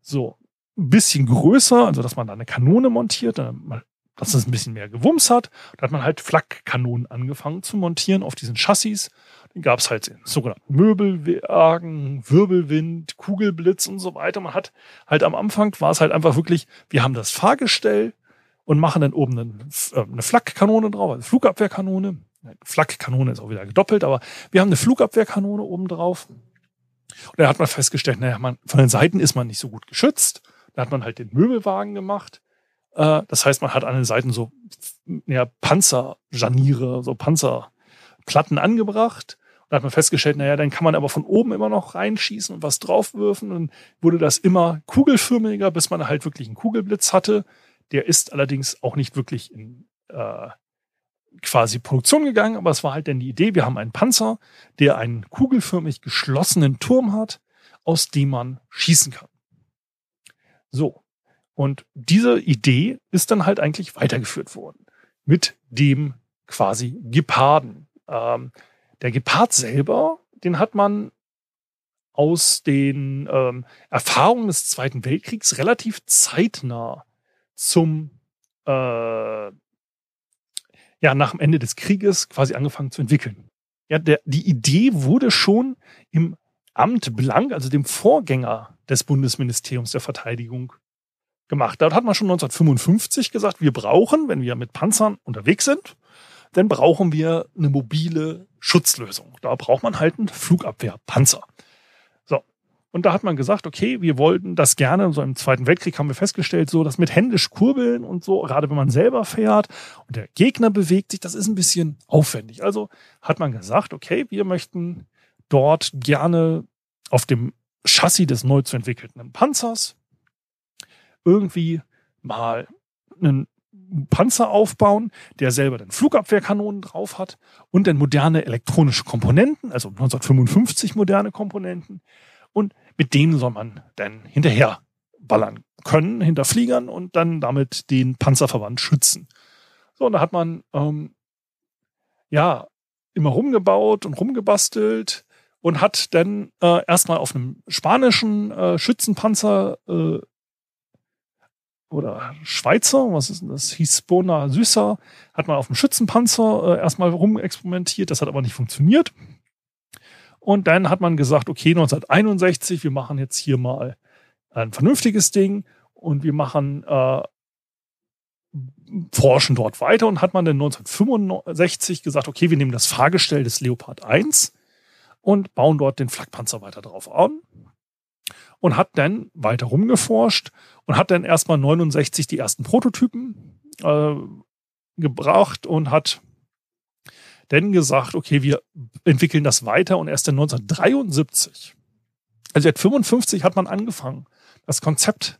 so ein bisschen größer, also dass man da eine Kanone montiert, dass es ein bisschen mehr Gewumms hat. Da hat man halt Flakkanonen angefangen zu montieren auf diesen Chassis. Dann gab es halt sogenannten Möbelwagen, Wirbelwind, Kugelblitz und so weiter. Man hat halt am Anfang war es halt einfach wirklich, wir haben das Fahrgestell und machen dann oben eine, äh, eine Flakkanone drauf, also Flugabwehrkanone. Flakkanone ist auch wieder gedoppelt, aber wir haben eine Flugabwehrkanone oben drauf und dann hat man festgestellt, naja, man, von den Seiten ist man nicht so gut geschützt. Da hat man halt den Möbelwagen gemacht. Äh, das heißt, man hat an den Seiten so ja, Panzerjaniere, so Panzerplatten angebracht. Und da hat man festgestellt, naja, dann kann man aber von oben immer noch reinschießen und was draufwürfen. Und wurde das immer kugelförmiger, bis man halt wirklich einen Kugelblitz hatte. Der ist allerdings auch nicht wirklich in äh, quasi Produktion gegangen, aber es war halt dann die Idee, wir haben einen Panzer, der einen kugelförmig geschlossenen Turm hat, aus dem man schießen kann. So. Und diese Idee ist dann halt eigentlich weitergeführt worden. Mit dem quasi Geparden. Ähm, der Gepard selber, den hat man aus den ähm, Erfahrungen des Zweiten Weltkriegs relativ zeitnah zum äh, ja nach dem Ende des Krieges quasi angefangen zu entwickeln. Ja, der, die Idee wurde schon im Amt Blank, also dem Vorgänger des Bundesministeriums der Verteidigung, gemacht. Dort hat man schon 1955 gesagt, wir brauchen, wenn wir mit Panzern unterwegs sind, dann brauchen wir eine mobile Schutzlösung. Da braucht man halt einen Flugabwehrpanzer. Und da hat man gesagt, okay, wir wollten das gerne, so im Zweiten Weltkrieg haben wir festgestellt, so das mit händisch kurbeln und so, gerade wenn man selber fährt und der Gegner bewegt sich, das ist ein bisschen aufwendig. Also hat man gesagt, okay, wir möchten dort gerne auf dem Chassis des neu zu entwickelten Panzers irgendwie mal einen Panzer aufbauen, der selber dann Flugabwehrkanonen drauf hat und dann moderne elektronische Komponenten, also 1955 moderne Komponenten. Und mit denen soll man dann hinterher ballern können, hinter Fliegern und dann damit den Panzerverband schützen. So, und da hat man ähm, ja immer rumgebaut und rumgebastelt und hat dann äh, erstmal auf einem spanischen äh, Schützenpanzer äh, oder Schweizer, was ist denn das? Hispona Süßer, hat man auf dem Schützenpanzer äh, erstmal rumexperimentiert, das hat aber nicht funktioniert. Und dann hat man gesagt, okay, 1961, wir machen jetzt hier mal ein vernünftiges Ding. Und wir machen, äh, forschen dort weiter. Und hat man dann 1965 gesagt, okay, wir nehmen das Fahrgestell des Leopard 1 und bauen dort den Flakpanzer weiter drauf an und hat dann weiter rumgeforscht und hat dann erstmal 69 die ersten Prototypen äh, gebracht und hat dann gesagt, okay, wir entwickeln das weiter und erst in 1973, also seit 55 hat man angefangen, das Konzept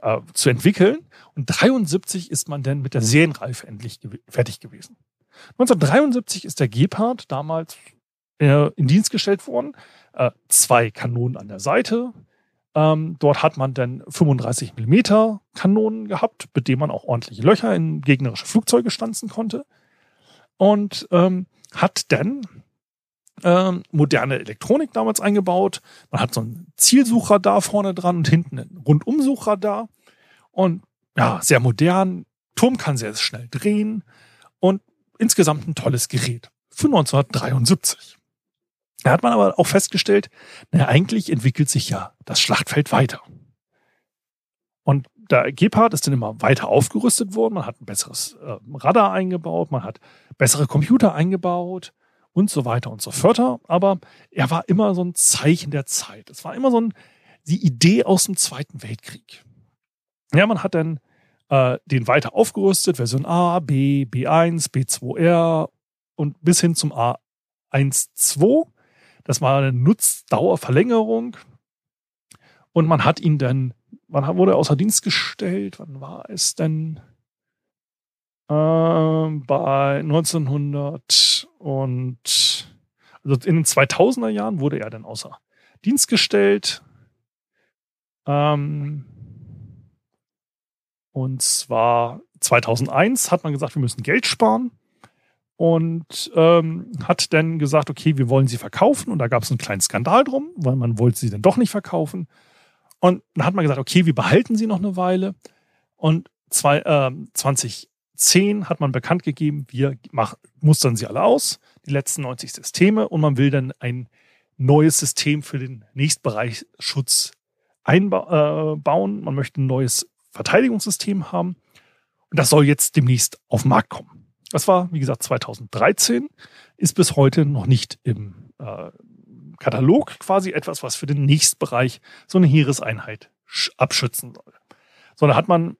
äh, zu entwickeln und 73 ist man dann mit der Serienreife endlich gew fertig gewesen. 1973 ist der Gepard damals äh, in Dienst gestellt worden, äh, zwei Kanonen an der Seite, ähm, dort hat man dann 35 mm Kanonen gehabt, mit denen man auch ordentliche Löcher in gegnerische Flugzeuge stanzen konnte. Und ähm, hat dann ähm, moderne Elektronik damals eingebaut. Man hat so ein Zielsuchradar vorne dran und hinten ein Rundumsuchradar. Und ja, sehr modern. Turm kann sehr schnell drehen und insgesamt ein tolles Gerät für 1973. Da hat man aber auch festgestellt, naja, eigentlich entwickelt sich ja das Schlachtfeld weiter. Und der Gepard ist dann immer weiter aufgerüstet worden. Man hat ein besseres äh, Radar eingebaut, man hat bessere Computer eingebaut und so weiter und so fort. Aber er war immer so ein Zeichen der Zeit. Es war immer so ein, die Idee aus dem Zweiten Weltkrieg. Ja, man hat dann äh, den weiter aufgerüstet, Version A, B, B1, B2R und bis hin zum A12. Das war eine Nutzdauerverlängerung. Und man hat ihn dann, wann wurde er außer Dienst gestellt? Wann war es denn? Ähm, bei 1900 und also in den 2000er Jahren wurde er dann außer Dienst gestellt. Ähm, und zwar 2001 hat man gesagt, wir müssen Geld sparen und ähm, hat dann gesagt, okay, wir wollen sie verkaufen. Und da gab es einen kleinen Skandal drum, weil man wollte sie dann doch nicht verkaufen. Und dann hat man gesagt, okay, wir behalten sie noch eine Weile. Und zwei, äh, 2010 hat man bekannt gegeben, wir mach, mustern sie alle aus, die letzten 90 Systeme, und man will dann ein neues System für den Nächstbereichsschutz einbauen. Äh, man möchte ein neues Verteidigungssystem haben. Und das soll jetzt demnächst auf den Markt kommen. Das war, wie gesagt, 2013, ist bis heute noch nicht im äh, Katalog quasi etwas, was für den Nächstbereich so eine Heereseinheit abschützen soll. Sondern hat man,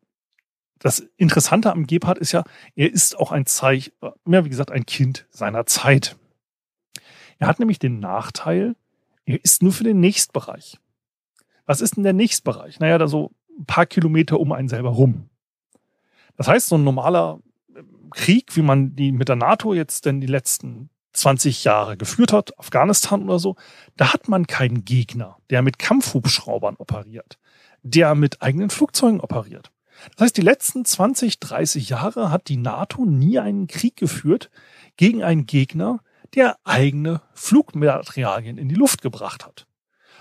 das Interessante am Gebhardt ist ja, er ist auch ein Zeichen, ja, wie gesagt, ein Kind seiner Zeit. Er hat nämlich den Nachteil, er ist nur für den Nächstbereich. Was ist denn der Nächstbereich? Naja, da so ein paar Kilometer um einen selber rum. Das heißt, so ein normaler Krieg, wie man die mit der NATO jetzt denn die letzten 20 Jahre geführt hat, Afghanistan oder so, da hat man keinen Gegner, der mit Kampfhubschraubern operiert, der mit eigenen Flugzeugen operiert. Das heißt, die letzten 20, 30 Jahre hat die NATO nie einen Krieg geführt gegen einen Gegner, der eigene Flugmaterialien in die Luft gebracht hat.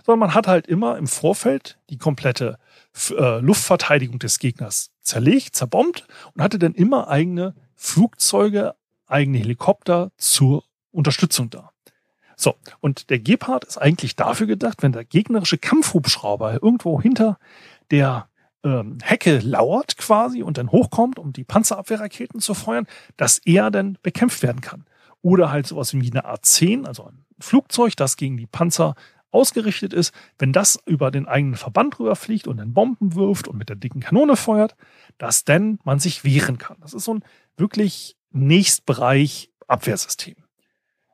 Sondern man hat halt immer im Vorfeld die komplette äh, Luftverteidigung des Gegners zerlegt, zerbombt und hatte dann immer eigene Flugzeuge, eigene Helikopter zur Unterstützung da. So, und der Gepard ist eigentlich dafür gedacht, wenn der gegnerische Kampfhubschrauber irgendwo hinter der ähm, Hecke lauert quasi und dann hochkommt, um die Panzerabwehrraketen zu feuern, dass er dann bekämpft werden kann. Oder halt sowas wie eine A-10, also ein Flugzeug, das gegen die Panzer ausgerichtet ist, wenn das über den eigenen Verband rüberfliegt und dann Bomben wirft und mit der dicken Kanone feuert, dass dann man sich wehren kann. Das ist so ein wirklich Nächstbereich Abwehrsystem.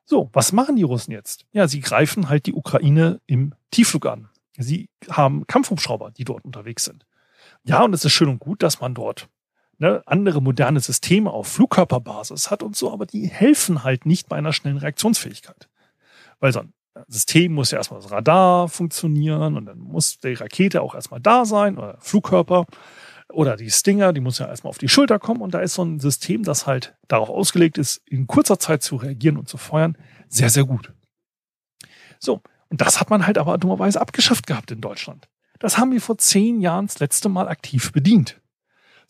So, was machen die Russen jetzt? Ja, sie greifen halt die Ukraine im Tiefflug an. Sie haben Kampfhubschrauber, die dort unterwegs sind. Ja, und es ist schön und gut, dass man dort ne, andere moderne Systeme auf Flugkörperbasis hat und so, aber die helfen halt nicht bei einer schnellen Reaktionsfähigkeit. Weil so ein System muss ja erstmal das Radar funktionieren und dann muss die Rakete auch erstmal da sein oder Flugkörper. oder die Stinger, die muss ja erstmal auf die Schulter kommen und da ist so ein System, das halt darauf ausgelegt ist, in kurzer Zeit zu reagieren und zu feuern, sehr, sehr gut. So, und das hat man halt aber dummerweise abgeschafft gehabt in Deutschland. Das haben wir vor zehn Jahren das letzte Mal aktiv bedient.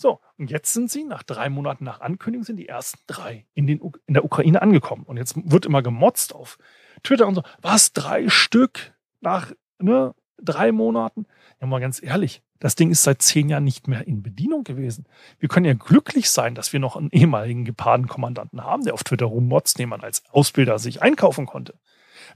So, und jetzt sind sie, nach drei Monaten nach Ankündigung, sind die ersten drei in, den, in der Ukraine angekommen. Und jetzt wird immer gemotzt auf Twitter und so, was, drei Stück nach ne, drei Monaten? Ja, mal ganz ehrlich, das Ding ist seit zehn Jahren nicht mehr in Bedienung gewesen. Wir können ja glücklich sein, dass wir noch einen ehemaligen Gepardenkommandanten haben, der auf Twitter rummotzt, den man als Ausbilder sich einkaufen konnte.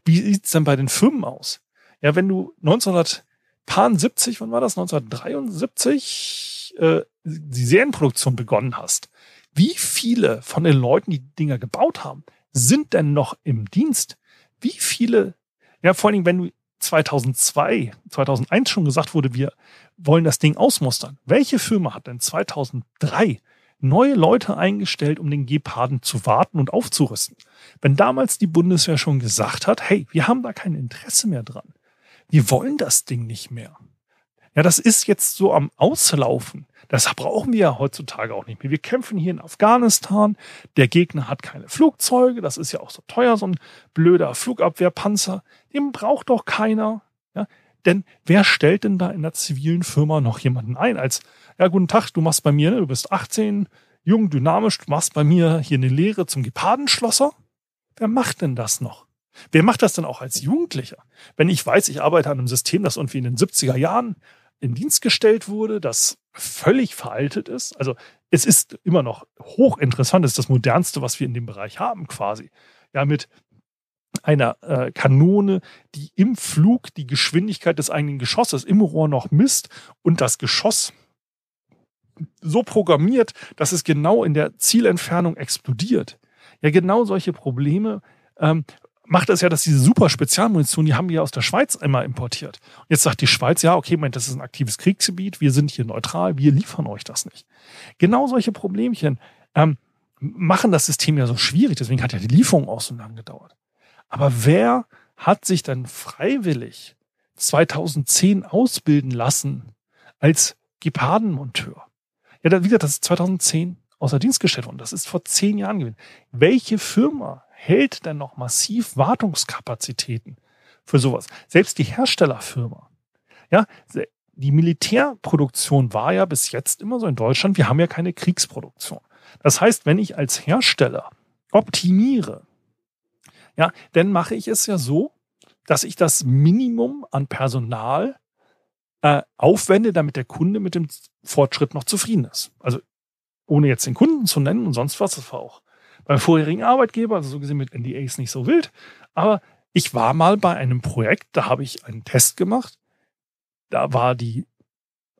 Wie sieht's denn bei den Firmen aus? Ja, wenn du 1970, wann war das? 1973 äh, die Serienproduktion begonnen hast. Wie viele von den Leuten, die Dinger gebaut haben, sind denn noch im Dienst? Wie viele, ja, vor Dingen, wenn du 2002, 2001 schon gesagt wurde, wir wollen das Ding ausmustern. Welche Firma hat denn 2003 neue Leute eingestellt, um den Geparden zu warten und aufzurüsten? Wenn damals die Bundeswehr schon gesagt hat, hey, wir haben da kein Interesse mehr dran. Wir wollen das Ding nicht mehr. Ja, das ist jetzt so am Auslaufen. Das brauchen wir ja heutzutage auch nicht mehr. Wir kämpfen hier in Afghanistan. Der Gegner hat keine Flugzeuge. Das ist ja auch so teuer, so ein blöder Flugabwehrpanzer. Den braucht doch keiner. Ja, denn wer stellt denn da in der zivilen Firma noch jemanden ein als, ja, guten Tag, du machst bei mir, ne, du bist 18, jung, dynamisch, du machst bei mir hier eine Lehre zum Gepardenschlosser? Wer macht denn das noch? Wer macht das denn auch als Jugendlicher? Wenn ich weiß, ich arbeite an einem System, das irgendwie in den 70er Jahren in Dienst gestellt wurde, das völlig veraltet ist. Also es ist immer noch hochinteressant, es ist das modernste, was wir in dem Bereich haben quasi. Ja, mit einer äh, Kanone, die im Flug die Geschwindigkeit des eigenen Geschosses im Rohr noch misst und das Geschoss so programmiert, dass es genau in der Zielentfernung explodiert. Ja, genau solche Probleme ähm, macht es ja, dass diese super Spezialmunition, die haben wir aus der Schweiz einmal importiert. Und jetzt sagt die Schweiz, ja, okay, Moment, das ist ein aktives Kriegsgebiet, wir sind hier neutral, wir liefern euch das nicht. Genau solche Problemchen ähm, machen das System ja so schwierig, deswegen hat ja die Lieferung auch so lange gedauert. Aber wer hat sich dann freiwillig 2010 ausbilden lassen als Gepardenmonteur? Ja, wie gesagt, das ist 2010 außer Dienst gestellt worden. Das ist vor zehn Jahren gewesen. Welche Firma hält denn noch massiv Wartungskapazitäten für sowas? Selbst die Herstellerfirma. Ja, die Militärproduktion war ja bis jetzt immer so in Deutschland, wir haben ja keine Kriegsproduktion. Das heißt, wenn ich als Hersteller optimiere, ja, dann mache ich es ja so, dass ich das Minimum an Personal äh, aufwende, damit der Kunde mit dem Fortschritt noch zufrieden ist. Also ohne jetzt den Kunden zu nennen und sonst was, das war auch beim vorherigen Arbeitgeber, also so gesehen mit NDAs nicht so wild. Aber ich war mal bei einem Projekt, da habe ich einen Test gemacht. Da war die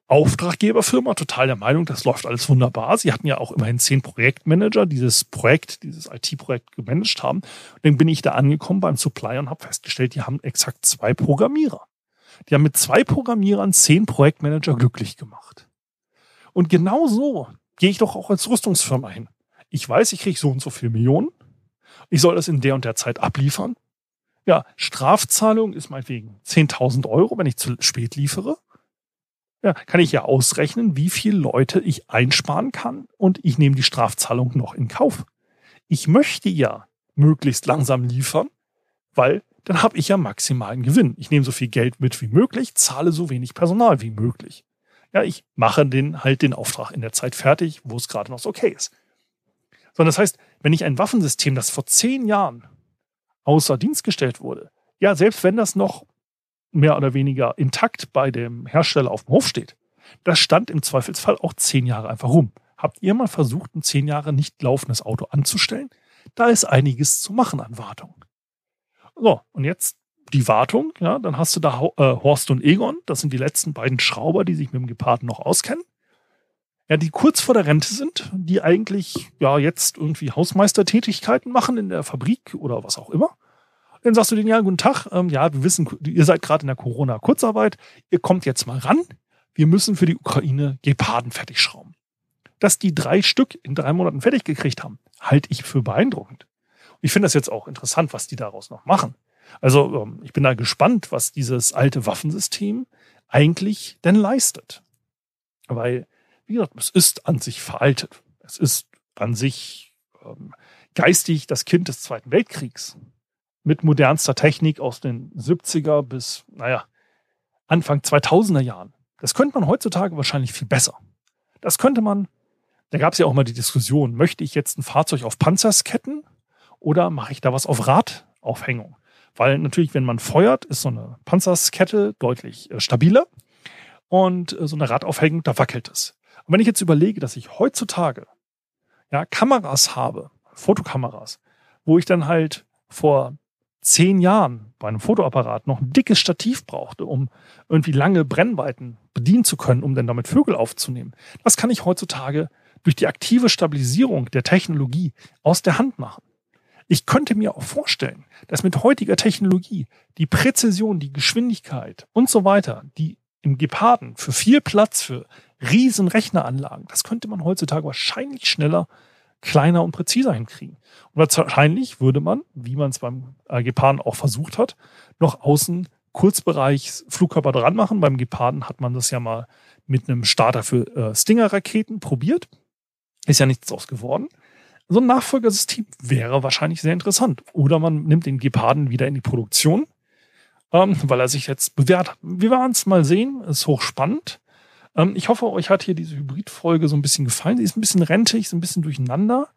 Auftraggeberfirma total der Meinung, das läuft alles wunderbar. Sie hatten ja auch immerhin zehn Projektmanager, die dieses Projekt, dieses IT-Projekt gemanagt haben. Und dann bin ich da angekommen beim Supplier und habe festgestellt, die haben exakt zwei Programmierer. Die haben mit zwei Programmierern zehn Projektmanager glücklich gemacht. Und genau so gehe ich doch auch als Rüstungsfirma hin. Ich weiß, ich kriege so und so viel Millionen. Ich soll das in der und der Zeit abliefern. Ja, Strafzahlung ist meinetwegen 10.000 Euro, wenn ich zu spät liefere ja, kann ich ja ausrechnen, wie viele Leute ich einsparen kann und ich nehme die Strafzahlung noch in Kauf. Ich möchte ja möglichst langsam liefern, weil dann habe ich ja maximalen Gewinn. Ich nehme so viel Geld mit wie möglich, zahle so wenig Personal wie möglich. Ja, ich mache den halt den Auftrag in der Zeit fertig, wo es gerade noch so okay ist. Sondern das heißt, wenn ich ein Waffensystem, das vor zehn Jahren außer Dienst gestellt wurde, ja, selbst wenn das noch mehr oder weniger intakt bei dem Hersteller auf dem Hof steht, das stand im Zweifelsfall auch zehn Jahre einfach rum. Habt ihr mal versucht, ein zehn Jahre nicht laufendes Auto anzustellen? Da ist einiges zu machen an Wartung. So, und jetzt die Wartung, ja, dann hast du da äh, Horst und Egon, das sind die letzten beiden Schrauber, die sich mit dem Geparden noch auskennen. Ja, die kurz vor der Rente sind, die eigentlich ja jetzt irgendwie Hausmeistertätigkeiten machen in der Fabrik oder was auch immer. Dann sagst du denen, ja, guten Tag, ähm, ja, wir wissen, ihr seid gerade in der Corona-Kurzarbeit, ihr kommt jetzt mal ran, wir müssen für die Ukraine Geparden fertig schrauben. Dass die drei Stück in drei Monaten fertig gekriegt haben, halte ich für beeindruckend. Und ich finde das jetzt auch interessant, was die daraus noch machen. Also ähm, ich bin da gespannt, was dieses alte Waffensystem eigentlich denn leistet. Weil Wie gesagt, es ist an sich veraltet. Es ist an sich ähm, geistig das Kind des Zweiten Weltkriegs. Mit modernster Technik aus den 70er bis, naja, Anfang 2000er Jahren. Das könnte man heutzutage wahrscheinlich viel besser. Das könnte man, da gab es ja auch mal die Diskussion, möchte ich jetzt ein Fahrzeug auf Panzersketten oder mache ich da was auf Radaufhängung? Weil natürlich, wenn man feuert, ist so eine Panzerskette deutlich äh, stabiler und äh, so eine Radaufhängung, da wackelt es. Und wenn ich jetzt überlege, dass ich heutzutage ja, Kameras habe, Fotokameras, wo ich dann halt vor zehn Jahren bei einem Fotoapparat noch ein dickes Stativ brauchte, um irgendwie lange Brennweiten bedienen zu können, um dann damit Vögel aufzunehmen. Das kann ich heutzutage durch die aktive Stabilisierung der Technologie aus der Hand machen. Ich könnte mir auch vorstellen, dass mit heutiger Technologie die Präzision, die Geschwindigkeit und so weiter, die im Geparden für viel Platz, für riesen Rechneranlagen, das könnte man heutzutage wahrscheinlich schneller kleiner und präziser hinkriegen. Und wahrscheinlich würde man, wie man es beim äh, Geparden auch versucht hat, noch außen Kurzbereich Flugkörper dran machen. Beim Geparden hat man das ja mal mit einem Starter für äh, Stinger-Raketen probiert. Ist ja nichts draus geworden. So ein Nachfolgersystem wäre wahrscheinlich sehr interessant. Oder man nimmt den Geparden wieder in die Produktion, ähm, weil er sich jetzt bewährt hat. Wir werden es mal sehen. Ist hochspannend. Ähm, ich hoffe, euch hat hier diese Hybrid-Folge so ein bisschen gefallen. Sie ist ein bisschen rentig, ist ein bisschen durcheinander.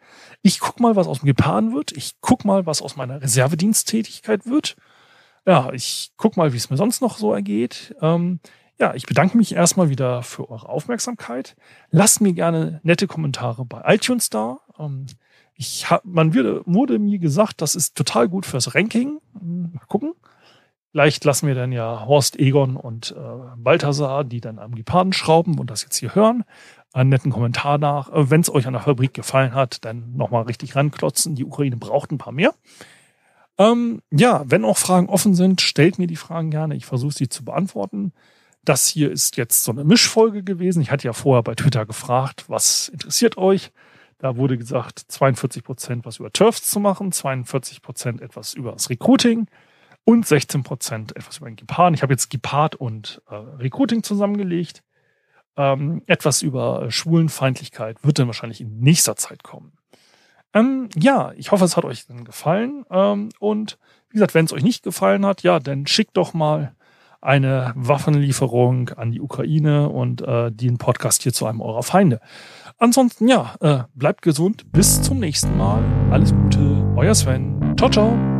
Ich guck mal, was aus dem Gepaaren wird. Ich guck mal, was aus meiner Reservediensttätigkeit wird. Ja, ich guck mal, wie es mir sonst noch so ergeht. Ähm, ja, ich bedanke mich erstmal wieder für eure Aufmerksamkeit. Lasst mir gerne nette Kommentare bei iTunes da. Ähm, ich hab, man würde, wurde mir gesagt, das ist total gut fürs Ranking. Mal gucken. Vielleicht lassen wir dann ja Horst, Egon und äh, Balthasar, die dann am Geparden schrauben und das jetzt hier hören, einen netten Kommentar nach. Äh, Wenn es euch an der Fabrik gefallen hat, dann nochmal richtig ranklotzen. Die Ukraine braucht ein paar mehr. Ähm, ja, wenn auch Fragen offen sind, stellt mir die Fragen gerne. Ich versuche sie zu beantworten. Das hier ist jetzt so eine Mischfolge gewesen. Ich hatte ja vorher bei Twitter gefragt, was interessiert euch? Da wurde gesagt, 42 Prozent was über Turfs zu machen, 42 Prozent etwas über das Recruiting und 16 Prozent etwas über den Gepard. Ich habe jetzt Gepard und äh, Recruiting zusammengelegt. Ähm, etwas über Schwulenfeindlichkeit wird dann wahrscheinlich in nächster Zeit kommen. Ähm, ja, ich hoffe, es hat euch dann gefallen. Ähm, und wie gesagt, wenn es euch nicht gefallen hat, ja, dann schickt doch mal eine Waffenlieferung an die Ukraine und äh, den Podcast hier zu einem eurer Feinde. Ansonsten, ja, äh, bleibt gesund. Bis zum nächsten Mal. Alles Gute. Euer Sven. Ciao, ciao.